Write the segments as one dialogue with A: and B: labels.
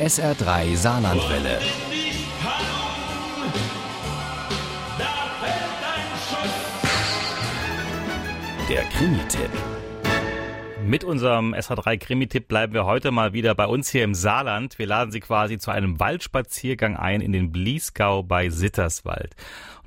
A: SR3 Saarlandwelle. Der Krimi-Tipp.
B: Mit unserem SH3 Krimi-Tipp bleiben wir heute mal wieder bei uns hier im Saarland. Wir laden Sie quasi zu einem Waldspaziergang ein in den Bliesgau bei Sitterswald.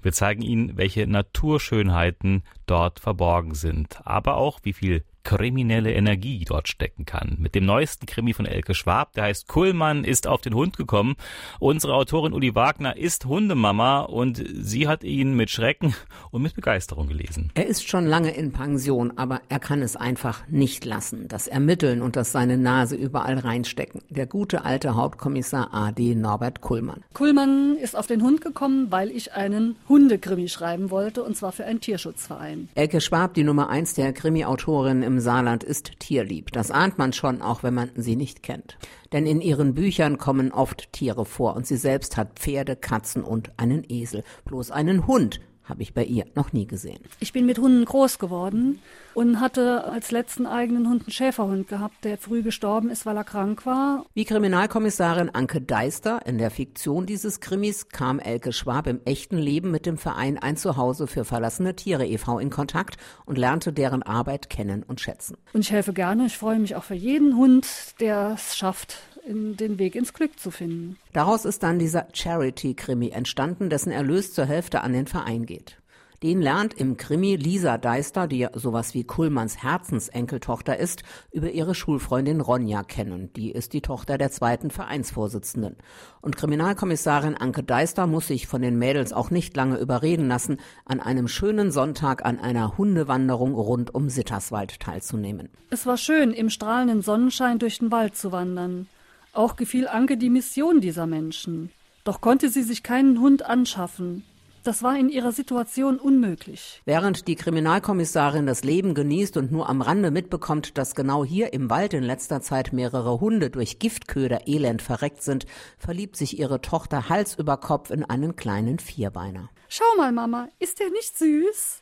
B: Wir zeigen Ihnen, welche Naturschönheiten dort verborgen sind, aber auch wie viel kriminelle Energie dort stecken kann. Mit dem neuesten Krimi von Elke Schwab, der heißt Kullmann ist auf den Hund gekommen. Unsere Autorin Uli Wagner ist Hundemama und sie hat ihn mit Schrecken und mit Begeisterung gelesen.
C: Er ist schon lange in Pension, aber er kann es einfach nicht lassen. Das Ermitteln und das seine Nase überall reinstecken. Der gute alte Hauptkommissar AD Norbert Kullmann.
D: Kullmann ist auf den Hund gekommen, weil ich einen Hundekrimi schreiben wollte und zwar für einen Tierschutzverein.
C: Elke Schwab, die Nummer eins der Krimi-Autorin im im Saarland ist tierlieb. Das ahnt man schon, auch wenn man sie nicht kennt. Denn in ihren Büchern kommen oft Tiere vor und sie selbst hat Pferde, Katzen und einen Esel. Bloß einen Hund habe ich bei ihr noch nie gesehen.
D: Ich bin mit Hunden groß geworden und hatte als letzten eigenen Hund einen Schäferhund gehabt, der früh gestorben ist, weil er krank war.
C: Wie Kriminalkommissarin Anke Deister in der Fiktion dieses Krimis kam Elke Schwab im echten Leben mit dem Verein Ein Zuhause für verlassene Tiere e.V. in Kontakt und lernte deren Arbeit kennen und schätzen.
D: Und ich helfe gerne. Ich freue mich auch für jeden Hund, der es schafft, in den Weg ins Glück zu finden.
C: Daraus ist dann dieser Charity-Krimi entstanden, dessen Erlös zur Hälfte an den Verein geht. Den lernt im Krimi Lisa Deister, die ja sowas wie Kullmanns Herzensenkeltochter ist, über ihre Schulfreundin Ronja kennen. Die ist die Tochter der zweiten Vereinsvorsitzenden. Und Kriminalkommissarin Anke Deister muss sich von den Mädels auch nicht lange überreden lassen, an einem schönen Sonntag an einer Hundewanderung rund um Sitterswald teilzunehmen.
D: Es war schön, im strahlenden Sonnenschein durch den Wald zu wandern. Auch gefiel Anke die Mission dieser Menschen. Doch konnte sie sich keinen Hund anschaffen. Das war in ihrer Situation unmöglich.
C: Während die Kriminalkommissarin das Leben genießt und nur am Rande mitbekommt, dass genau hier im Wald in letzter Zeit mehrere Hunde durch Giftköder elend verreckt sind, verliebt sich ihre Tochter Hals über Kopf in einen kleinen Vierbeiner.
D: Schau mal, Mama, ist der nicht süß?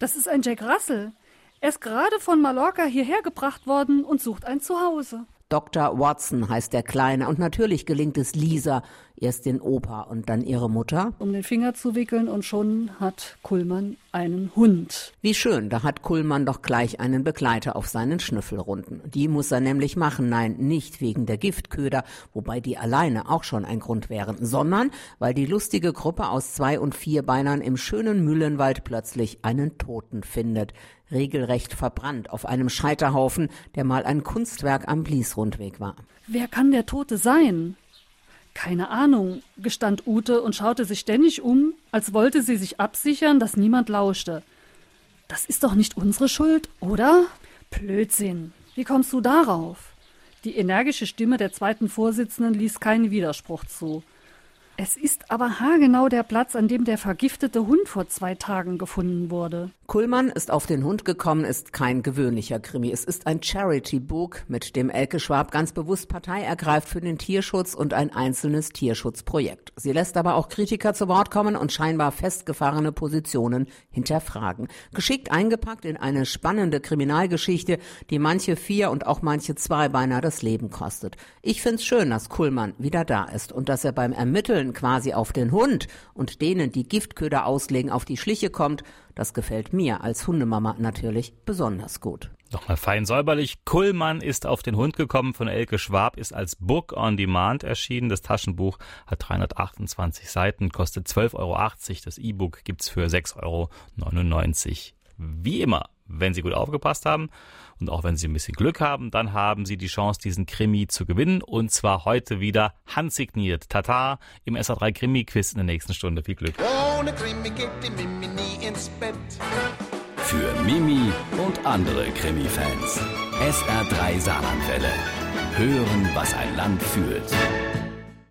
D: Das ist ein Jack Russell. Er ist gerade von Mallorca hierher gebracht worden und sucht ein Zuhause.
C: Dr. Watson heißt der Kleine und natürlich gelingt es Lisa, erst den Opa und dann ihre Mutter.
D: Um den Finger zu wickeln und schon hat Kullmann einen Hund.
C: Wie schön, da hat Kullmann doch gleich einen Begleiter auf seinen Schnüffelrunden. Die muss er nämlich machen, nein, nicht wegen der Giftköder, wobei die alleine auch schon ein Grund wären, sondern weil die lustige Gruppe aus zwei und vier Beinern im schönen Mühlenwald plötzlich einen Toten findet regelrecht verbrannt auf einem Scheiterhaufen, der mal ein Kunstwerk am Bliesrundweg war.
D: Wer kann der Tote sein? Keine Ahnung, gestand Ute und schaute sich ständig um, als wollte sie sich absichern, dass niemand lauschte. Das ist doch nicht unsere Schuld, oder? Blödsinn. Wie kommst du darauf? Die energische Stimme der zweiten Vorsitzenden ließ keinen Widerspruch zu. Es ist aber haargenau der Platz, an dem der vergiftete Hund vor zwei Tagen gefunden wurde.
C: Kullmann ist auf den Hund gekommen, ist kein gewöhnlicher Krimi. Es ist ein Charity-Book, mit dem Elke Schwab ganz bewusst Partei ergreift für den Tierschutz und ein einzelnes Tierschutzprojekt. Sie lässt aber auch Kritiker zu Wort kommen und scheinbar festgefahrene Positionen hinterfragen. Geschickt eingepackt in eine spannende Kriminalgeschichte, die manche vier und auch manche zwei beinahe das Leben kostet. Ich find's schön, dass Kullmann wieder da ist und dass er beim Ermitteln quasi auf den Hund und denen, die Giftköder auslegen, auf die Schliche kommt das gefällt mir als Hundemama natürlich besonders gut.
B: Nochmal fein säuberlich. Kullmann ist auf den Hund gekommen von Elke Schwab, ist als Book on Demand erschienen. Das Taschenbuch hat 328 Seiten, kostet 12,80 Euro. Das E-Book gibt's für 6,99 Euro. Wie immer, wenn Sie gut aufgepasst haben und auch wenn Sie ein bisschen Glück haben, dann haben Sie die Chance, diesen Krimi zu gewinnen. Und zwar heute wieder handsigniert. Tata im SA3 Krimi-Quiz in der nächsten Stunde. Viel Glück. Ohne Krimi geht die Mimi nie ins
A: Bett. Für Mimi und andere Krimi-Fans. SR3 Saarlandwelle. Hören, was ein Land fühlt.